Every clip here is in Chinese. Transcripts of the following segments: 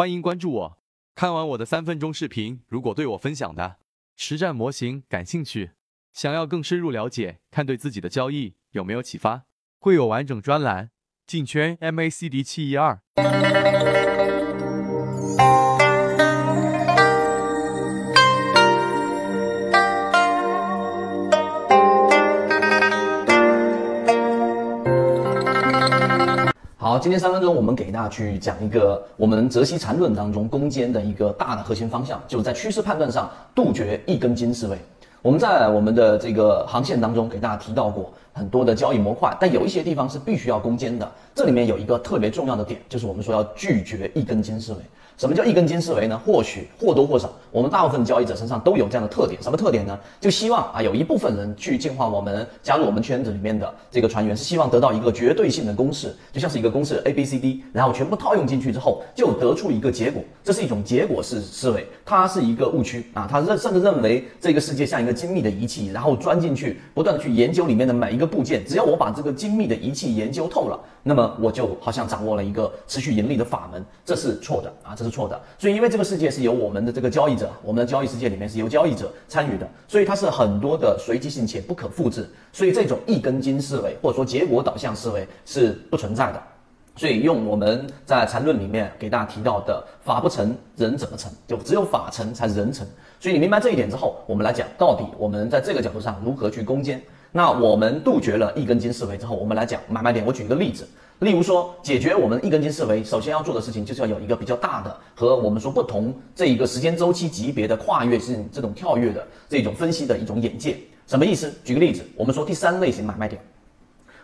欢迎关注我。看完我的三分钟视频，如果对我分享的实战模型感兴趣，想要更深入了解，看对自己的交易有没有启发，会有完整专栏。进圈 MACD 七一二。好，今天三分钟我们给大家去讲一个我们泽西缠论当中攻坚的一个大的核心方向，就是在趋势判断上杜绝一根筋思维。我们在我们的这个航线当中给大家提到过很多的交易模块，但有一些地方是必须要攻坚的。这里面有一个特别重要的点，就是我们说要拒绝一根筋思维。什么叫一根筋思维呢？或许或多或少，我们大部分交易者身上都有这样的特点。什么特点呢？就希望啊，有一部分人去进化我们，加入我们圈子里面的这个船员，是希望得到一个绝对性的公式，就像是一个公式 A B C D，然后全部套用进去之后，就得出一个结果。这是一种结果式思维，它是一个误区啊。他认甚至认为这个世界像一个精密的仪器，然后钻进去，不断的去研究里面的每一一个部件。只要我把这个精密的仪器研究透了，那么我就好像掌握了一个持续盈利的法门。这是错的啊，这是错的。所以因为这个世界是由我们的这个交易者，我们的交易世界里面是由交易者参与的，所以它是很多的随机性且不可复制，所以这种一根筋思维或者说结果导向思维是不存在的。所以用我们在缠论里面给大家提到的“法不成，人怎么成”，就只有法成才人成。所以你明白这一点之后，我们来讲到底我们在这个角度上如何去攻坚。那我们杜绝了一根筋思维之后，我们来讲买卖点。我举一个例子。例如说，解决我们一根筋思维，首先要做的事情就是要有一个比较大的和我们说不同这一个时间周期级别的跨越性这种跳跃的这种分析的一种眼界。什么意思？举个例子，我们说第三类型买卖点，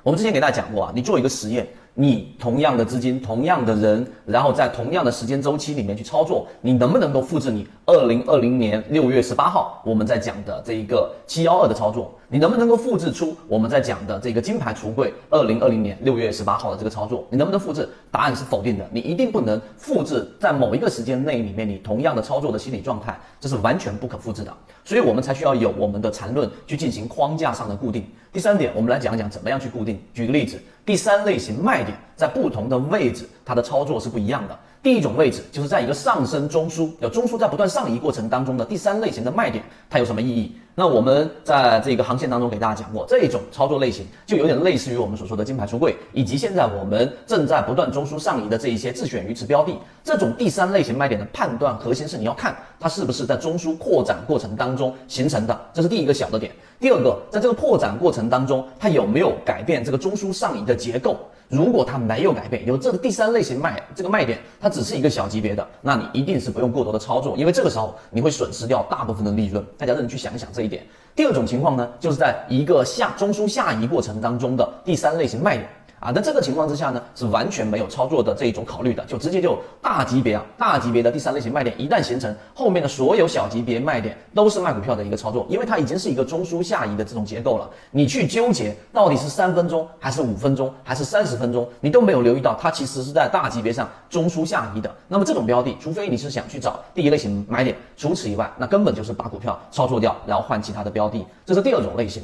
我们之前给大家讲过啊，你做一个实验。你同样的资金，同样的人，然后在同样的时间周期里面去操作，你能不能够复制你二零二零年六月十八号我们在讲的这一个七幺二的操作？你能不能够复制出我们在讲的这个金牌橱柜二零二零年六月十八号的这个操作？你能不能复制？答案是否定的。你一定不能复制在某一个时间内里面你同样的操作的心理状态，这是完全不可复制的。所以我们才需要有我们的缠论去进行框架上的固定。第三点，我们来讲讲怎么样去固定。举个例子。第三类型卖点在不同的位置，它的操作是不一样的。第一种位置就是在一个上升中枢，有中枢在不断上移过程当中的第三类型的卖点，它有什么意义？那我们在这个航线当中给大家讲过，这种操作类型就有点类似于我们所说的金牌橱柜，以及现在我们正在不断中枢上移的这一些自选鱼池标的。这种第三类型卖点的判断核心是你要看它是不是在中枢扩展过程当中形成的，这是第一个小的点。第二个，在这个扩展过程当中，它有没有改变这个中枢上移的结构？如果它没有改变，有这个第三类型卖这个卖点，它只是一个小级别的，那你一定是不用过多的操作，因为这个时候你会损失掉大部分的利润。大家认真去想一想这一点。第二种情况呢，就是在一个下中枢下移过程当中的第三类型卖点。啊，那这个情况之下呢，是完全没有操作的这一种考虑的，就直接就大级别啊，大级别的第三类型卖点一旦形成，后面的所有小级别卖点都是卖股票的一个操作，因为它已经是一个中枢下移的这种结构了。你去纠结到底是三分钟还是五分钟还是三十分钟，你都没有留意到它其实是在大级别上中枢下移的。那么这种标的，除非你是想去找第一类型买点，除此以外，那根本就是把股票操作掉，然后换其他的标的，这是第二种类型。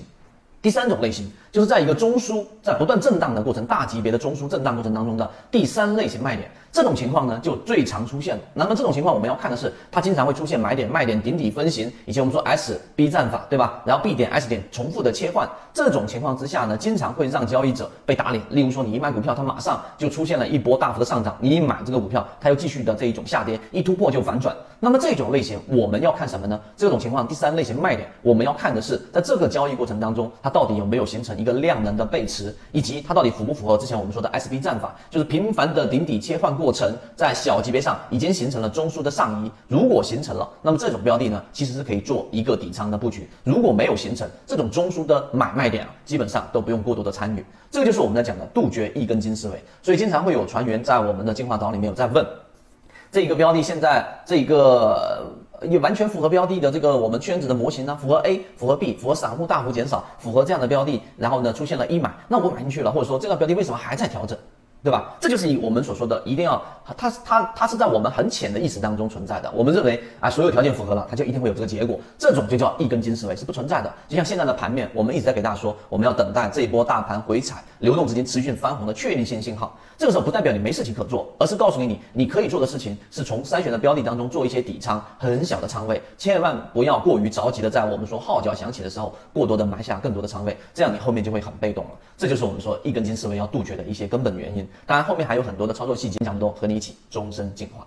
第三种类型，就是在一个中枢在不断震荡的过程，大级别的中枢震荡过程当中的第三类型卖点。这种情况呢，就最常出现。那么这种情况，我们要看的是，它经常会出现买点、卖点、顶底分型，以及我们说 S B 战法，对吧？然后 B 点、S 点重复的切换。这种情况之下呢，经常会让交易者被打脸。例如说，你一卖股票，它马上就出现了一波大幅的上涨；你一买这个股票，它又继续的这一种下跌，一突破就反转。那么这种类型，我们要看什么呢？这种情况，第三类型卖点，我们要看的是，在这个交易过程当中，它到底有没有形成一个量能的背驰，以及它到底符不符合之前我们说的 S B 战法，就是频繁的顶底切换过程，在小级别上已经形成了中枢的上移，如果形成了，那么这种标的呢，其实是可以做一个底仓的布局。如果没有形成这种中枢的买卖点啊，基本上都不用过多的参与。这个就是我们在讲的杜绝一根筋思维。所以经常会有船员在我们的进化岛里面有在问，这一个标的现在这一个也完全符合标的的这个我们圈子的模型呢？符合 A，符合 B，符合散户大幅减少，符合这样的标的，然后呢出现了一买，那我买进去了，或者说这个标的为什么还在调整？对吧？这就是以我们所说的，一定要它它它是在我们很浅的意识当中存在的。我们认为啊，所有条件符合了，它就一定会有这个结果。这种就叫一根筋思维，是不存在的。就像现在的盘面，我们一直在给大家说，我们要等待这一波大盘回踩，流动资金持续翻红的确定性信号。这个时候不代表你没事情可做，而是告诉给你，你可以做的事情是从筛选的标的当中做一些底仓，很小的仓位，千万不要过于着急的在我们说号角响起的时候，过多的埋下更多的仓位，这样你后面就会很被动了。这就是我们说一根筋思维要杜绝的一些根本原因。当然后面还有很多的操作细节，讲多和你一起终身进化。